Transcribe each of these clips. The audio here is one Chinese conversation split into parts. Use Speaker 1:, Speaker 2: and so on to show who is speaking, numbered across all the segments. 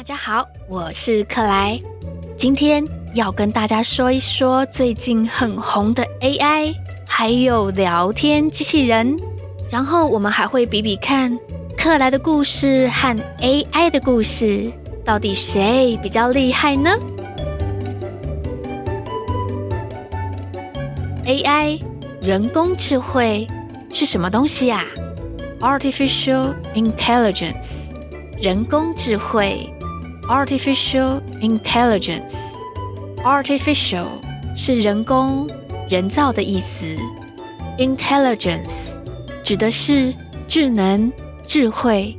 Speaker 1: 大家好，我是克莱，今天要跟大家说一说最近很红的 AI，还有聊天机器人，然后我们还会比比看克莱的故事和 AI 的故事，到底谁比较厉害呢？AI 人工智慧是什么东西呀？Artificial Intelligence 人工智慧。Artificial Intelligence，Artificial 是人工、人造的意思。Intelligence 指的是智能、智慧。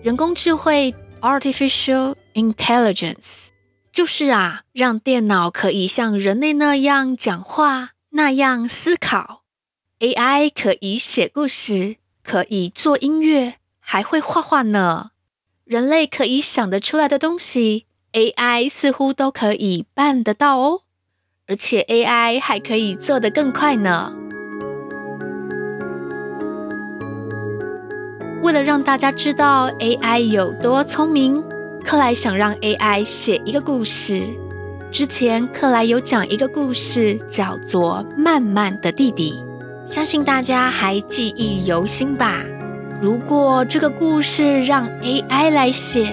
Speaker 1: 人工智慧 Artificial Intelligence 就是啊，让电脑可以像人类那样讲话、那样思考。AI 可以写故事，可以做音乐，还会画画呢。人类可以想得出来的东西，AI 似乎都可以办得到哦。而且 AI 还可以做得更快呢。为了让大家知道 AI 有多聪明，克莱想让 AI 写一个故事。之前克莱有讲一个故事，叫做《慢慢的弟弟》，相信大家还记忆犹新吧。如果这个故事让 AI 来写，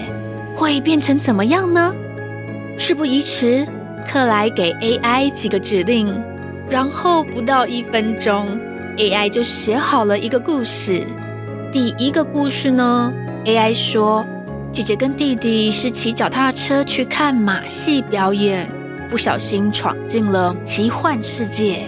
Speaker 1: 会变成怎么样呢？事不宜迟，克莱给 AI 几个指令，然后不到一分钟，AI 就写好了一个故事。第一个故事呢，AI 说，姐姐跟弟弟是骑脚踏车去看马戏表演，不小心闯进了奇幻世界。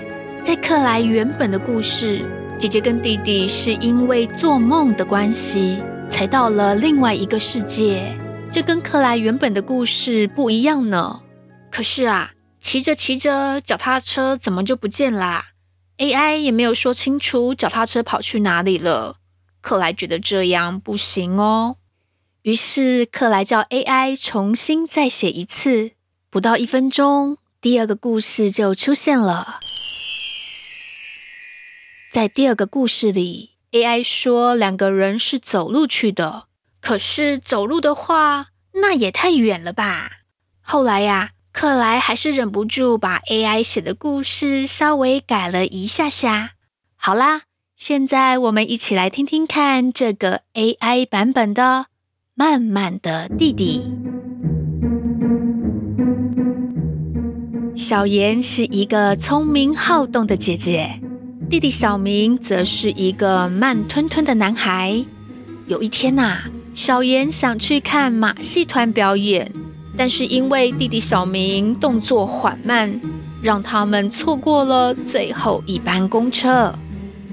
Speaker 1: 在克莱原本的故事。姐姐跟弟弟是因为做梦的关系，才到了另外一个世界。这跟克莱原本的故事不一样呢。可是啊，骑着骑着，脚踏车怎么就不见啦？AI 也没有说清楚脚踏车跑去哪里了。克莱觉得这样不行哦。于是克莱叫 AI 重新再写一次。不到一分钟，第二个故事就出现了。在第二个故事里，AI 说两个人是走路去的，可是走路的话，那也太远了吧。后来呀，克莱还是忍不住把 AI 写的故事稍微改了一下下。好啦，现在我们一起来听听看这个 AI 版本的《慢慢的弟弟》。小妍是一个聪明好动的姐姐。弟弟小明则是一个慢吞吞的男孩。有一天呐、啊，小妍想去看马戏团表演，但是因为弟弟小明动作缓慢，让他们错过了最后一班公车。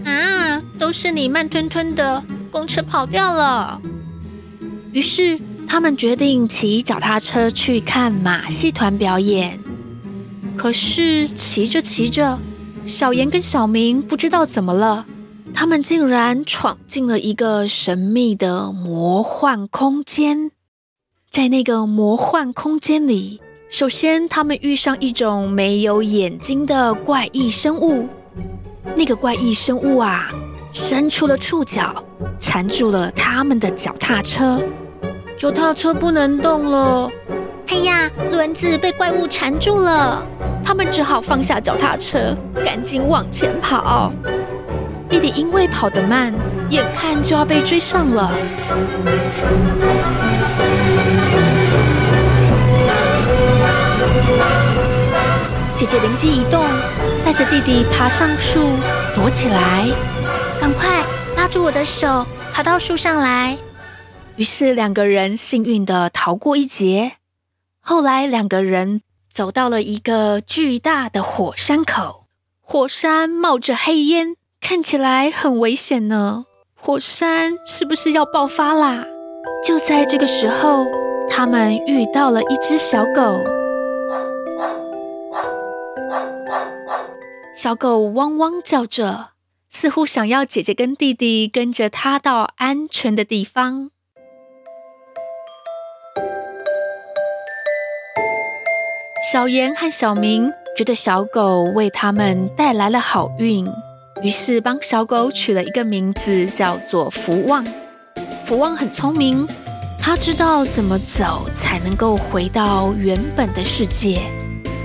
Speaker 1: 啊，都是你慢吞吞的，公车跑掉了。于是他们决定骑脚踏车去看马戏团表演。可是骑着骑着，小严跟小明不知道怎么了，他们竟然闯进了一个神秘的魔幻空间。在那个魔幻空间里，首先他们遇上一种没有眼睛的怪异生物。那个怪异生物啊，伸出了触角，缠住了他们的脚踏车。脚踏车不能动了。哎呀，轮子被怪物缠住了。他们只好放下脚踏车，赶紧往前跑。弟弟因为跑得慢，眼看就要被追上了。姐姐灵机一动，带着弟弟爬上树躲起来。赶快拉住我的手，爬到树上来。于是两个人幸运地逃过一劫。后来两个人。走到了一个巨大的火山口，火山冒着黑烟，看起来很危险呢。火山是不是要爆发啦？就在这个时候，他们遇到了一只小狗。小狗汪汪叫着，似乎想要姐姐跟弟弟跟着它到安全的地方。小妍和小明觉得小狗为他们带来了好运，于是帮小狗取了一个名字，叫做福旺。福旺很聪明，他知道怎么走才能够回到原本的世界。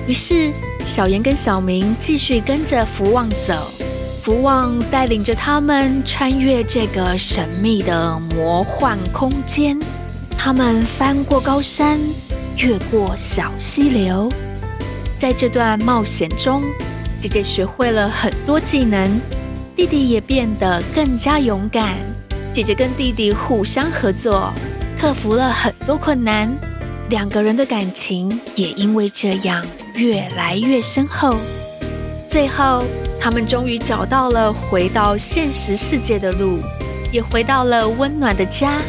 Speaker 1: 于是，小妍跟小明继续跟着福旺走。福旺带领着他们穿越这个神秘的魔幻空间。他们翻过高山，越过小溪流。在这段冒险中，姐姐学会了很多技能，弟弟也变得更加勇敢。姐姐跟弟弟互相合作，克服了很多困难，两个人的感情也因为这样越来越深厚。最后，他们终于找到了回到现实世界的路，也回到了温暖的家。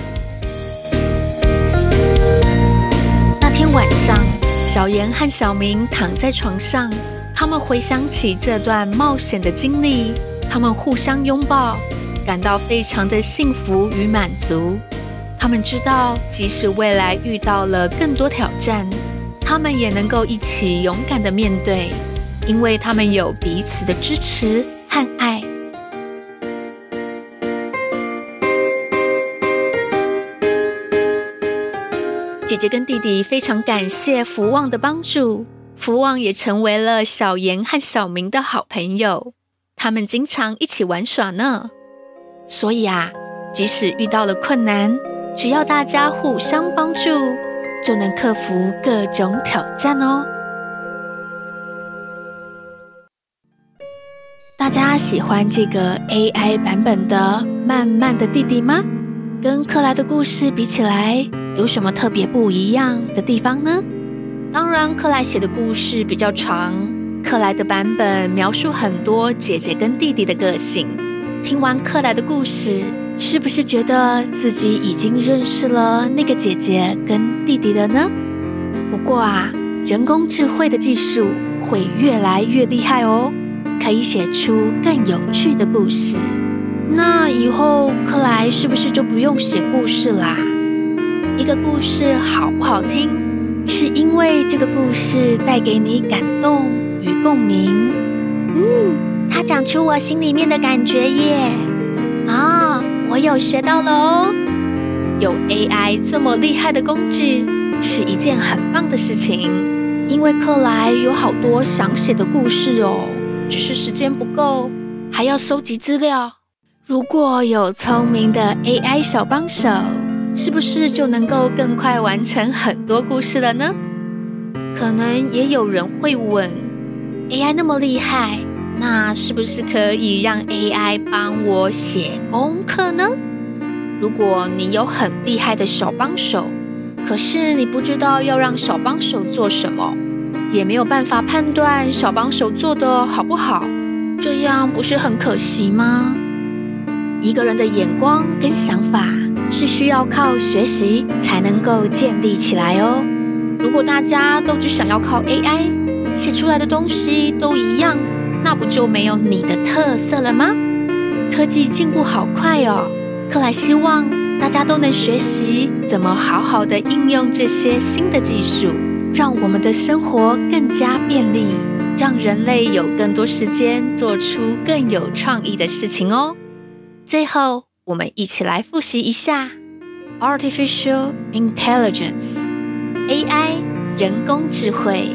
Speaker 1: 天晚上，小妍和小明躺在床上，他们回想起这段冒险的经历，他们互相拥抱，感到非常的幸福与满足。他们知道，即使未来遇到了更多挑战，他们也能够一起勇敢的面对，因为他们有彼此的支持和爱。姐姐跟弟弟非常感谢福旺的帮助，福旺也成为了小妍和小明的好朋友，他们经常一起玩耍呢。所以啊，即使遇到了困难，只要大家互相帮助，就能克服各种挑战哦。大家喜欢这个 AI 版本的《慢慢的弟弟》吗？跟克莱的故事比起来，有什么特别不一样的地方呢？当然，克莱写的故事比较长，克莱的版本描述很多姐姐跟弟弟的个性。听完克莱的故事，是不是觉得自己已经认识了那个姐姐跟弟弟了呢？不过啊，人工智慧的技术会越来越厉害哦，可以写出更有趣的故事。那以后克莱是不是就不用写故事啦？一个故事好不好听，是因为这个故事带给你感动与共鸣。
Speaker 2: 嗯，它讲出我心里面的感觉耶！啊、哦，我有学到了哦。
Speaker 1: 有 AI 这么厉害的工具是一件很棒的事情，因为克莱有好多想写的故事哦，只是时间不够，还要收集资料。如果有聪明的 AI 小帮手。是不是就能够更快完成很多故事了呢？可能也有人会问，AI 那么厉害，那是不是可以让 AI 帮我写功课呢？如果你有很厉害的小帮手，可是你不知道要让小帮手做什么，也没有办法判断小帮手做的好不好，这样不是很可惜吗？一个人的眼光跟想法。是需要靠学习才能够建立起来哦。如果大家都只想要靠 AI 写出来的东西都一样，那不就没有你的特色了吗？科技进步好快哦，克莱希望大家都能学习怎么好好的应用这些新的技术，让我们的生活更加便利，让人类有更多时间做出更有创意的事情哦。最后。我们一起来复习一下 Artificial Intelligence，AI 人工智慧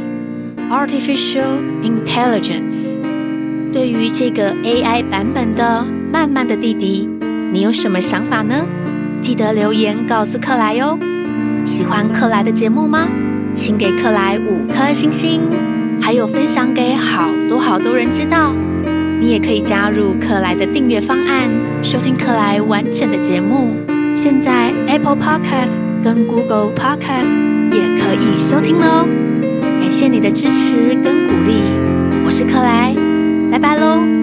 Speaker 1: ，Artificial Intelligence。对于这个 AI 版本的《慢慢的弟弟》，你有什么想法呢？记得留言告诉克莱哟。喜欢克莱的节目吗？请给克莱五颗星星，还有分享给好多好多人知道。你也可以加入克莱的订阅方案，收听克莱完整的节目。现在 Apple Podcast 跟 Google Podcast 也可以收听喽。感谢你的支持跟鼓励，我是克莱，拜拜喽。